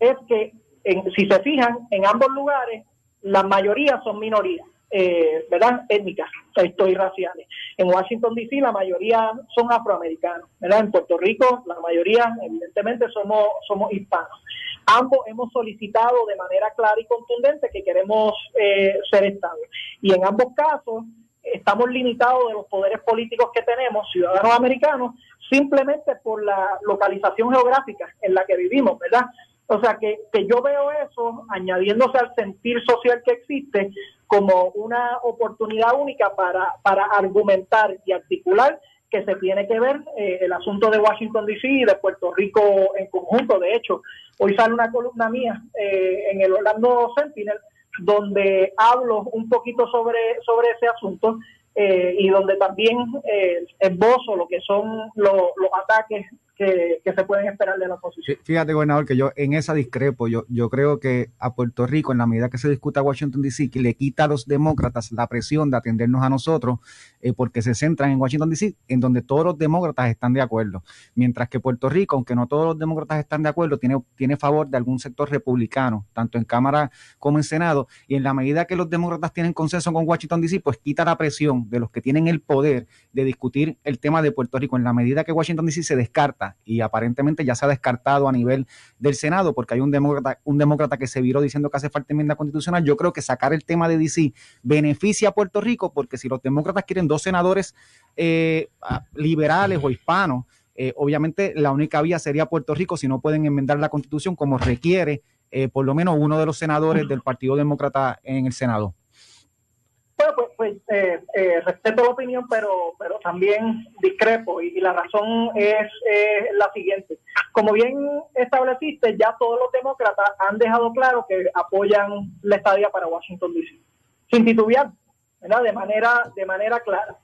es que, en- si se fijan, en ambos lugares, las mayorías son minorías, eh, ¿verdad? Étnicas esto, raciales. En Washington, D.C., la mayoría son afroamericanos, ¿verdad? En Puerto Rico, la mayoría, evidentemente, somos, somos hispanos. Ambos hemos solicitado de manera clara y contundente que queremos eh, ser Estado. Y en ambos casos, estamos limitados de los poderes políticos que tenemos, ciudadanos americanos, simplemente por la localización geográfica en la que vivimos, ¿verdad? O sea que, que yo veo eso, añadiéndose al sentir social que existe, como una oportunidad única para, para argumentar y articular que se tiene que ver eh, el asunto de Washington DC y de Puerto Rico en conjunto. De hecho, hoy sale una columna mía eh, en el Orlando Sentinel donde hablo un poquito sobre, sobre ese asunto eh, y donde también eh, esbozo lo que son lo- los ataques que, se pueden esperar de la oposición. Fí- Fíjate, gobernador, que yo en esa discrepo. Yo, yo creo que a Puerto Rico, en la medida que se discuta Washington DC, que le quita a los demócratas la presión de atendernos a nosotros, eh, porque se centran en Washington DC, en donde todos los demócratas están de acuerdo. Mientras que Puerto Rico, aunque no todos los demócratas están de acuerdo, tiene, tiene favor de algún sector republicano, tanto en Cámara como en Senado. Y en la medida que los demócratas tienen consenso con Washington DC, pues quita la presión de los que tienen el poder de discutir el tema de Puerto Rico. En la medida que Washington DC se descarta, y aparentemente ya se ha descartado a nivel del Senado, porque hay un demócrata, un demócrata que se viró diciendo que hace falta enmienda constitucional, yo creo que sacar el tema de DC beneficia a Puerto Rico, porque si los demócratas quieren dos senadores eh, liberales o hispanos, eh, obviamente la única vía sería Puerto Rico si no pueden enmendar la constitución como requiere eh, por lo menos uno de los senadores del Partido Demócrata en el Senado. Pues, pues eh, eh, respeto la opinión, pero, pero también discrepo y, la razón es, es la siguiente. Como bien estableciste, ya todos los demócratas han dejado claro que apoyan la estadía para Washington DC, sin titubear, ¿verdad? De manera, de manera clara.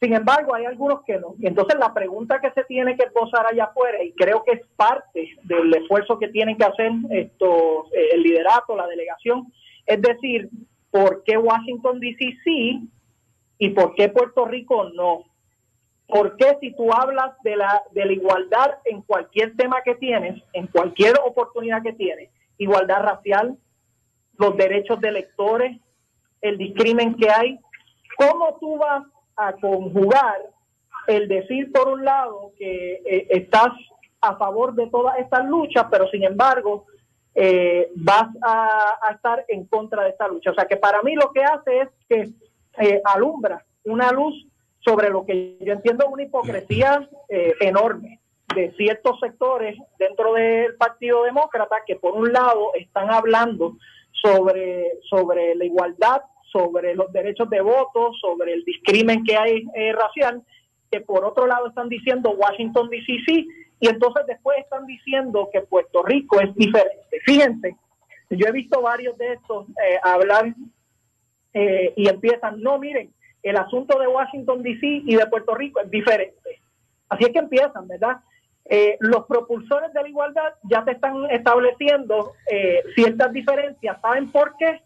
Sin embargo, hay algunos que no. Y entonces la pregunta que se tiene que posar allá afuera, y creo que es parte del esfuerzo que tienen que hacer esto, eh, el liderato, la delegación, es decir, ¿por qué Washington DC sí y por qué Puerto Rico no? ¿Por qué si tú hablas de la, de la igualdad en cualquier tema que tienes, en cualquier oportunidad que tienes, igualdad racial, los derechos de electores, el discrimen que hay, ¿cómo tú vas a conjugar el decir por un lado que eh, estás a favor de todas estas luchas, pero sin embargo eh, vas a, estar en contra de esta lucha? O sea que para mí lo que hace es que eh, alumbra una luz sobre lo que yo entiendo una hipocresía eh, enorme de ciertos sectores dentro del Partido Demócrata que por un lado están hablando sobre, sobre la igualdad, sobre los derechos de voto, sobre el discrimen que hay eh, racial, que por otro lado están diciendo Washington DC y entonces después están diciendo que Puerto Rico es diferente. Fíjense, yo he visto varios de estos eh, hablar eh, y empiezan, no, miren, el asunto de Washington DC y de Puerto Rico es diferente. Así es que empiezan, ¿verdad? Eh, los propulsores de la igualdad ya se están estableciendo eh, ciertas diferencias. ¿Saben por qué?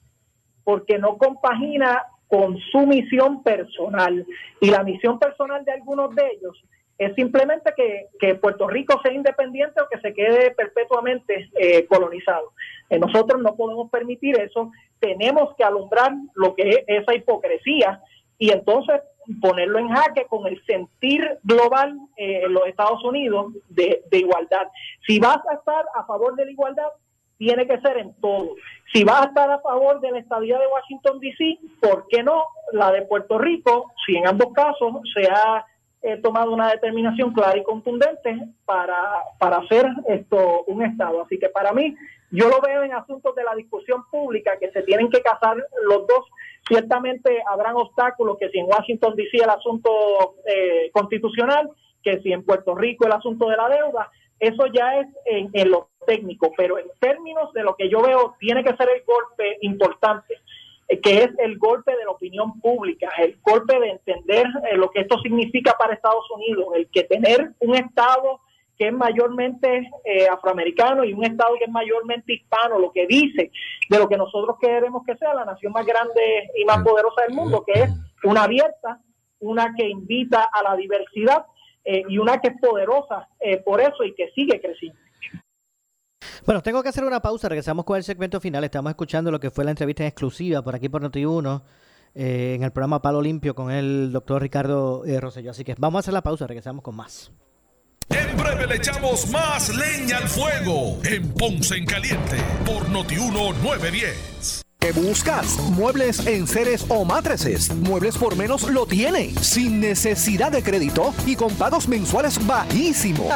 Porque no compagina con su misión personal. Y la misión personal de algunos de ellos es simplemente que, Puerto Rico sea independiente o que se quede perpetuamente eh, colonizado. Eh, nosotros no podemos permitir eso. Tenemos que alumbrar lo que es esa hipocresía y entonces ponerlo en jaque con el sentir global eh, en los Estados Unidos de, de igualdad. Si vas a estar a favor de la igualdad, tiene que ser en todo. Si vas a estar a favor de la estadía de Washington DC, ¿por qué no la de Puerto Rico? Si en ambos casos se ha eh, tomado una determinación clara y contundente para, para hacer esto un Estado. Así que para mí, yo lo veo en asuntos de la discusión pública que se tienen que casar los dos. Ciertamente habrán obstáculos que si en Washington DC el asunto eh, constitucional, que si en Puerto Rico el asunto de la deuda, eso ya es en, en lo técnico, pero en términos de lo que yo veo, tiene que ser el golpe importante que es el golpe de la opinión pública, el golpe de entender eh, lo que esto significa para Estados Unidos, el que tener un Estado que es mayormente eh, afroamericano y un Estado que es mayormente hispano, lo que dice de lo que nosotros queremos que sea la nación más grande y más poderosa del mundo, que es una abierta, una que invita a la diversidad eh, y una que es poderosa eh, por eso y que sigue creciendo. Bueno, tengo que hacer una pausa. Regresamos con el segmento final. Estamos escuchando lo que fue la entrevista en exclusiva por aquí por Noti1 eh, en el programa Palo Limpio con el doctor Ricardo eh, Rosselló. Así que vamos a hacer la pausa. Regresamos con más. En breve le echamos más leña al fuego en Ponce en Caliente por Notiuno 910. ¿Qué buscas? Muebles en seres o matrices. Muebles por menos lo tiene. Sin necesidad de crédito y con pagos mensuales bajísimos.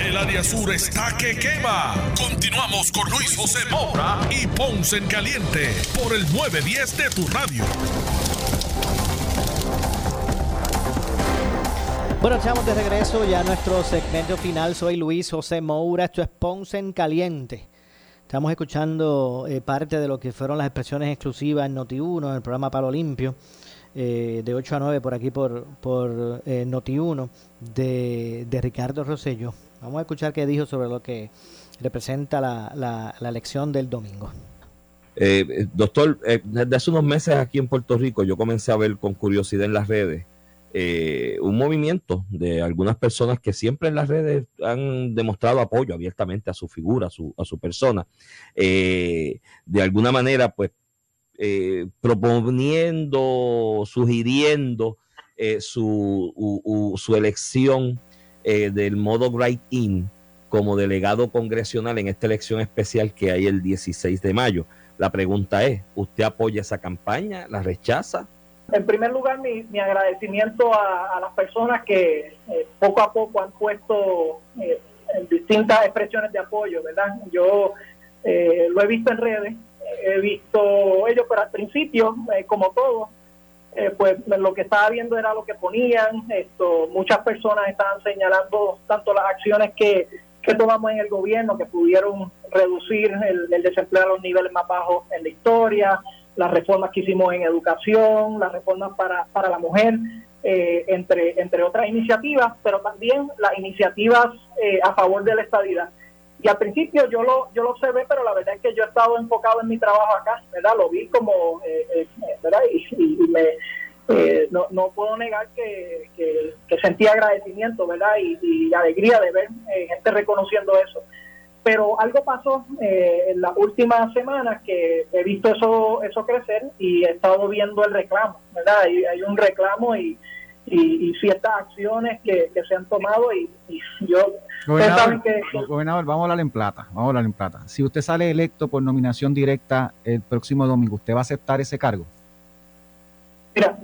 El área sur está que quema. Continuamos con Luis José Moura y Ponce en Caliente por el 910 de tu radio. Bueno, estamos de regreso ya a nuestro segmento final. Soy Luis José Moura. Esto es Ponce en Caliente. Estamos escuchando eh, parte de lo que fueron las expresiones exclusivas en Noti1, en el programa Palo Limpio, eh, de 8 a 9 por aquí por, por eh, Noti1, de, de Ricardo Rosello. Vamos a escuchar qué dijo sobre lo que representa la, la, elección del domingo. Eh, doctor, eh, desde hace unos meses aquí en Puerto Rico yo comencé a ver con curiosidad en las redes eh, un movimiento de algunas personas que siempre en las redes han demostrado apoyo abiertamente a su figura, a su, a su persona. De alguna manera, pues, proponiendo, sugiriendo su, u- su elección eh, del modo write-in como delegado congresional en esta elección especial que hay el 16 de mayo. La pregunta es, ¿usted apoya esa campaña? ¿La rechaza? En primer lugar, mi, mi agradecimiento a, a las personas que eh, poco a poco han puesto eh, distintas expresiones de apoyo, ¿verdad? Yo eh, lo he visto en redes, he visto ellos, pero al principio, eh, como todo, eh, pues lo que estaba viendo era lo que ponían, esto, muchas personas estaban señalando tanto las acciones que, que tomamos en el gobierno que pudieron reducir el, desempleo a los niveles más bajos en la historia, las reformas que hicimos en educación, las reformas para, para la mujer, eh, entre, entre otras iniciativas, pero también las iniciativas eh, a favor de la estabilidad. Y al principio yo lo, yo lo observé, pero la verdad es que yo he estado enfocado en mi trabajo acá, ¿verdad? Lo vi como, eh, ¿verdad? Y, y me, no, no puedo negar que, que, sentí agradecimiento, ¿verdad? Y, y alegría de ver gente reconociendo eso pero algo pasó eh, en las últimas semanas que he visto eso eso crecer y he estado viendo el reclamo, ¿verdad? Hay, hay un reclamo y, y, ciertas acciones que, se han tomado y, yo... Gobernador, que, gobernador, vamos a hablar en plata, vamos a hablar en plata. Si usted sale electo por nominación directa el próximo domingo, ¿usted va a aceptar ese cargo? Mira,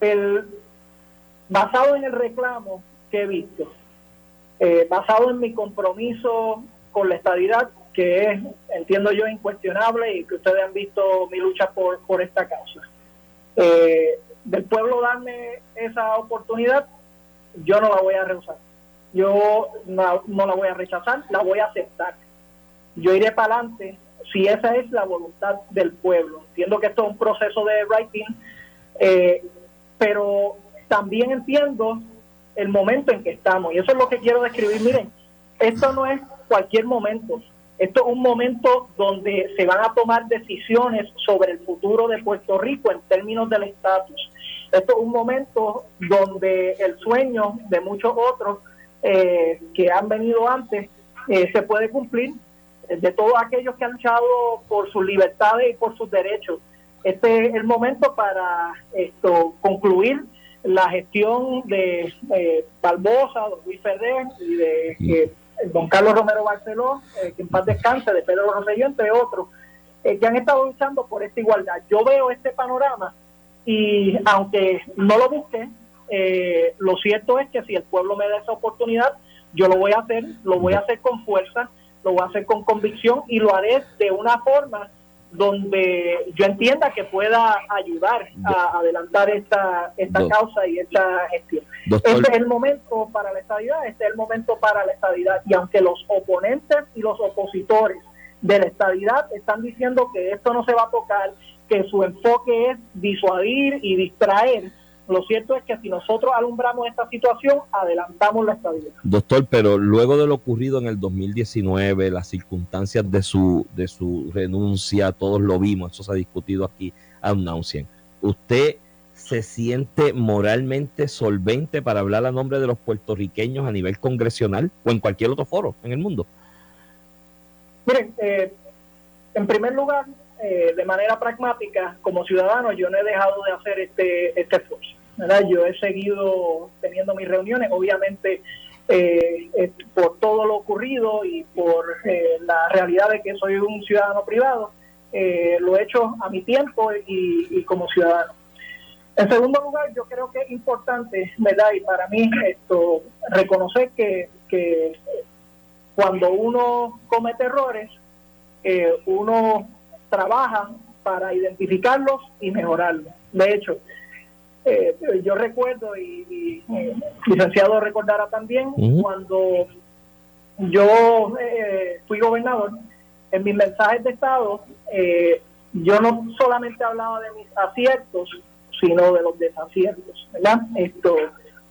el, basado en el reclamo que he visto, eh, basado en mi compromiso con la estabilidad, que es, entiendo yo, incuestionable y que ustedes han visto mi lucha por, por esta causa. Eh, del pueblo darme esa oportunidad, yo no la voy a rehusar. Yo no, la voy a rechazar, la voy a aceptar. Yo iré para adelante si esa es la voluntad del pueblo. Entiendo que esto es un proceso de writing, eh, pero también entiendo el momento en que estamos. Y eso es lo que quiero describir. Miren, esto no es cualquier momento. Esto es un momento donde se van a tomar decisiones sobre el futuro de Puerto Rico en términos del estatus. Esto es un momento donde el sueño de muchos otros eh, que han venido antes eh, se puede cumplir, de todos aquellos que han luchado por sus libertades y por sus derechos. Este es el momento para esto concluir la gestión de eh, Barbosa, Luis Ferrer y de don Carlos Romero Barceló, eh, que en paz descanse, de Pedro Rosselló, entre otros, eh, que han estado luchando por esta igualdad. Yo veo este panorama y aunque no lo busque, eh, lo cierto es que si el pueblo me da esa oportunidad, yo lo voy a hacer, lo voy a hacer con fuerza, lo voy a hacer con convicción y lo haré de una forma donde yo entienda que pueda ayudar a adelantar esta, esta causa y esta gestión. Este es el momento para la estabilidad, este es el momento para la estabilidad. Y aunque los oponentes y los opositores de la estabilidad están diciendo que esto no se va a tocar, que su enfoque es disuadir y distraer, lo cierto es que si nosotros alumbramos esta situación, adelantamos la estabilidad. Doctor, pero luego de lo ocurrido en el 2019, las circunstancias de su, de su renuncia, todos lo vimos, eso se ha discutido aquí a nauseam. ¿Usted se siente moralmente solvente para hablar a nombre de los puertorriqueños a nivel congresional o en cualquier otro foro en el mundo? Miren, eh, en primer lugar, eh, de manera pragmática, como ciudadano, yo no he dejado de hacer este, este esfuerzo. Yo he seguido teniendo mis reuniones, obviamente eh, eh, por todo lo ocurrido y por la realidad de que soy un ciudadano privado, lo he hecho a mi tiempo y, como ciudadano. En segundo lugar, yo creo que es importante, ¿verdad? Y para mí esto, reconocer que, que cuando uno comete errores, uno trabaja para identificarlos y mejorarlos. De hecho, eh, yo recuerdo, y, eh, licenciado recordará también, cuando yo eh, fui gobernador, en mis mensajes de Estado, yo no solamente hablaba de mis aciertos, sino de los desaciertos, ¿verdad? Esto,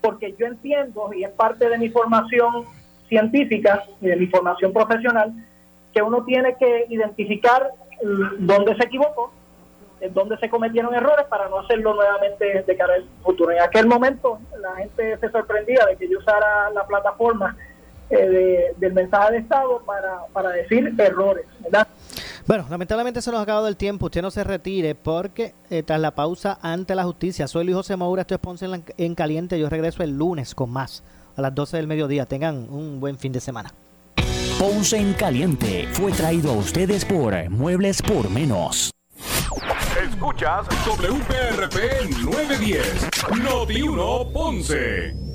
porque yo entiendo, y es parte de mi formación científica y de mi formación profesional, que uno tiene que identificar dónde se equivocó, dónde se cometieron errores para no hacerlo nuevamente de cara al futuro. En aquel momento la gente se sorprendía de que yo usara la plataforma eh, del mensaje de Estado para, para decir errores, ¿verdad? Bueno, lamentablemente se nos ha acabado el tiempo. Usted no se retire porque eh, tras la pausa ante la justicia, soy Luis José Maura, esto es Ponce en, en Caliente. Yo regreso el lunes con más a las 12 del mediodía. Tengan un buen fin de semana. Ponce en Caliente fue traído a ustedes por Muebles por Menos. Escuchas WPRP 910, Noti 1 Ponce.